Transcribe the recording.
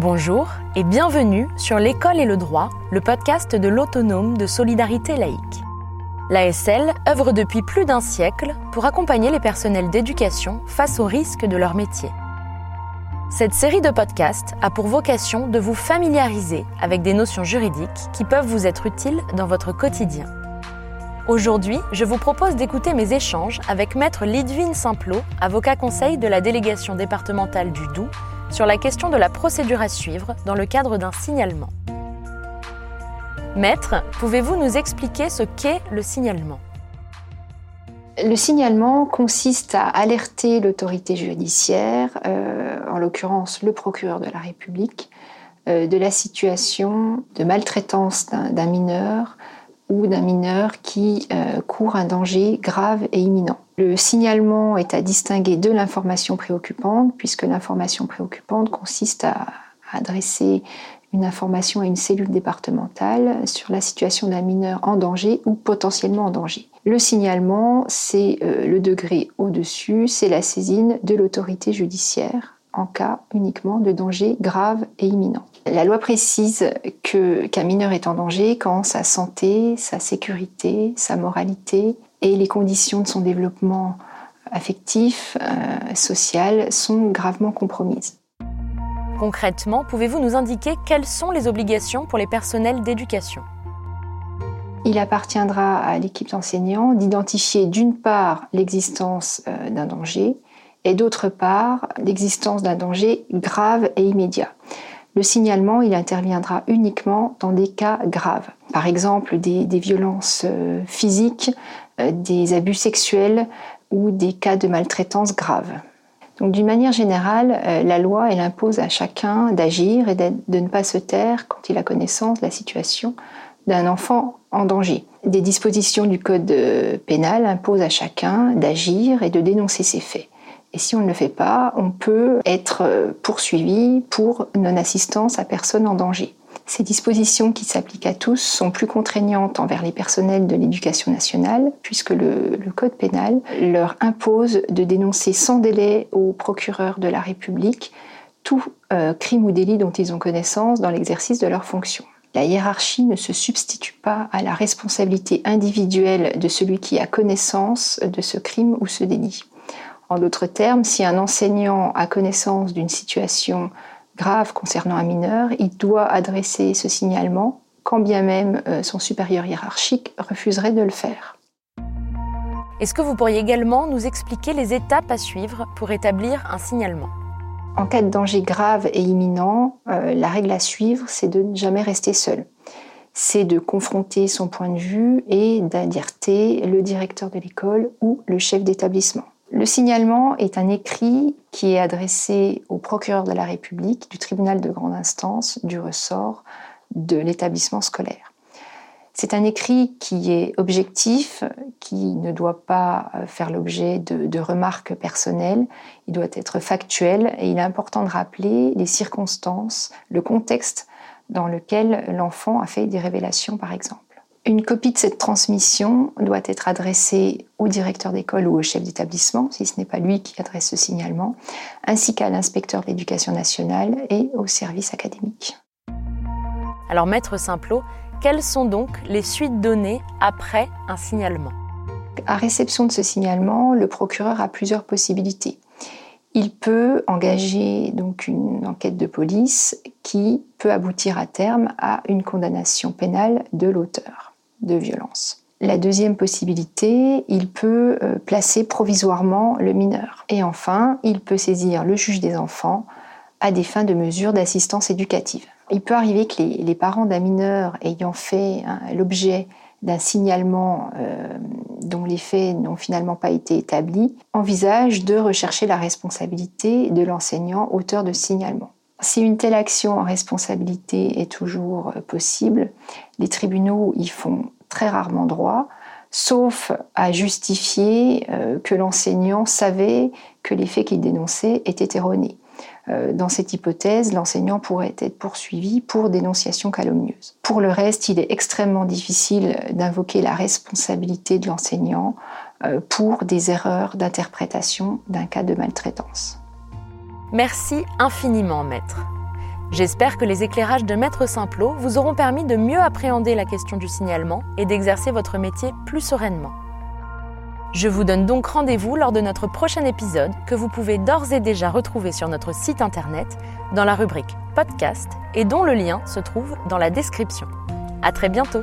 Bonjour et bienvenue sur L'école et le droit, le podcast de l'autonome de solidarité laïque. L'ASL œuvre depuis plus d'un siècle pour accompagner les personnels d'éducation face aux risques de leur métier. Cette série de podcasts a pour vocation de vous familiariser avec des notions juridiques qui peuvent vous être utiles dans votre quotidien. Aujourd'hui, je vous propose d'écouter mes échanges avec Maître Lidvine Simplot, avocat conseil de la délégation départementale du Doubs sur la question de la procédure à suivre dans le cadre d'un signalement. Maître, pouvez-vous nous expliquer ce qu'est le signalement? Le signalement consiste à alerter l'autorité judiciaire, euh, en l'occurrence le procureur de la République, euh, de la situation de maltraitance d'un mineur ou d'un mineur qui euh, court un danger grave et imminent. Le signalement est à distinguer de l'information préoccupante, puisque l'information préoccupante consiste à adresser une information à une cellule départementale sur la situation d'un mineur en danger ou potentiellement en danger. Le signalement, c'est euh, le degré au-dessus, c'est la saisine de l'autorité judiciaire en cas uniquement de danger grave et imminent. La loi précise que qu'un mineur est en danger quand sa santé, sa sécurité, sa moralité et les conditions de son développement affectif, euh, social sont gravement compromises. Concrètement, pouvez-vous nous indiquer quelles sont les obligations pour les personnels d'éducation? Il appartiendra à l'équipe d'enseignants d'identifier d'une part l'existence euh, d'un danger et d'autre part l'existence d'un danger grave et immédiat. Le signalement, il interviendra uniquement dans des cas graves. Par exemple, des, violences euh, physiques, euh, des abus sexuels ou des cas de maltraitance graves. Donc, d'une manière générale, euh, la loi, elle impose à chacun d'agir et de ne pas se taire quand il a connaissance de la situation d'un enfant en danger. Des dispositions du code pénal imposent à chacun d'agir et de dénoncer ces faits. Et si on ne le fait pas, on peut être euh, poursuivi pour non-assistance à personne en danger. Ces dispositions qui s'appliquent à tous sont plus contraignantes envers les personnels de l'éducation nationale, puisque le, Code pénal leur impose de dénoncer sans délai au procureur de la République tout euh, crime ou délit dont ils ont connaissance dans l'exercice de leurs fonctions. La hiérarchie ne se substitue pas à la responsabilité individuelle de celui qui a connaissance de ce crime ou ce délit. En d'autres termes, si un enseignant a connaissance d'une situation grave concernant un mineur, il doit adresser ce signalement, quand bien même euh, son supérieur hiérarchique refuserait de le faire. Est-ce que vous pourriez également nous expliquer les étapes à suivre pour établir un signalement? En cas de danger grave et imminent, euh, la règle à suivre, c'est de ne jamais rester seul. C'est de confronter son point de vue et d'alerter le directeur de l'école ou le chef d'établissement. Le signalement est un écrit qui est adressé au procureur de la République du tribunal de grande instance du ressort de l'établissement scolaire. C'est un écrit qui est objectif, qui ne doit pas euh, faire l'objet de, de, remarques personnelles, il doit être factuel et il est important de rappeler les circonstances, le contexte dans lequel l'enfant a fait des révélations par exemple. Une copie de cette transmission doit être adressée au directeur d'école ou au chef d'établissement, si ce n'est pas lui qui adresse ce signalement, ainsi qu'à l'inspecteur de l'éducation nationale et au service académique. Alors, maître Simplot, quelles sont donc les suites données après un signalement? À réception de ce signalement, le procureur a plusieurs possibilités. Il peut engager donc une enquête de police qui peut aboutir à terme à une condamnation pénale de l'auteur de. La deuxième possibilité, il peut euh, placer provisoirement le mineur. Et enfin, il peut saisir le juge des enfants à des fins de mesures d'assistance éducative. Il peut arriver que les, parents d'un mineur ayant fait hein, l'objet d'un signalement euh, dont les faits n'ont finalement pas été établis envisagent de rechercher la responsabilité de l'enseignant auteur de signalement. Si une telle action en responsabilité est toujours euh, possible, les tribunaux y font très rarement droit, sauf à justifier euh, que l'enseignant savait que les faits qu'il dénonçait étaient erronés. Euh, dans cette hypothèse, l'enseignant pourrait être poursuivi pour dénonciation calomnieuse. Pour le reste, il est extrêmement difficile d'invoquer la responsabilité de l'enseignant pour des erreurs d'interprétation d'un cas de maltraitance. Merci infiniment, maître. J'espère que les éclairages de Maître Simplot vous auront permis de mieux appréhender la question du signalement et d'exercer votre métier plus sereinement. Je vous donne donc rendez-vous lors de notre prochain épisode que vous pouvez d'ores et déjà retrouver sur notre site internet dans la rubrique podcast et dont le lien se trouve dans la description. À très bientôt!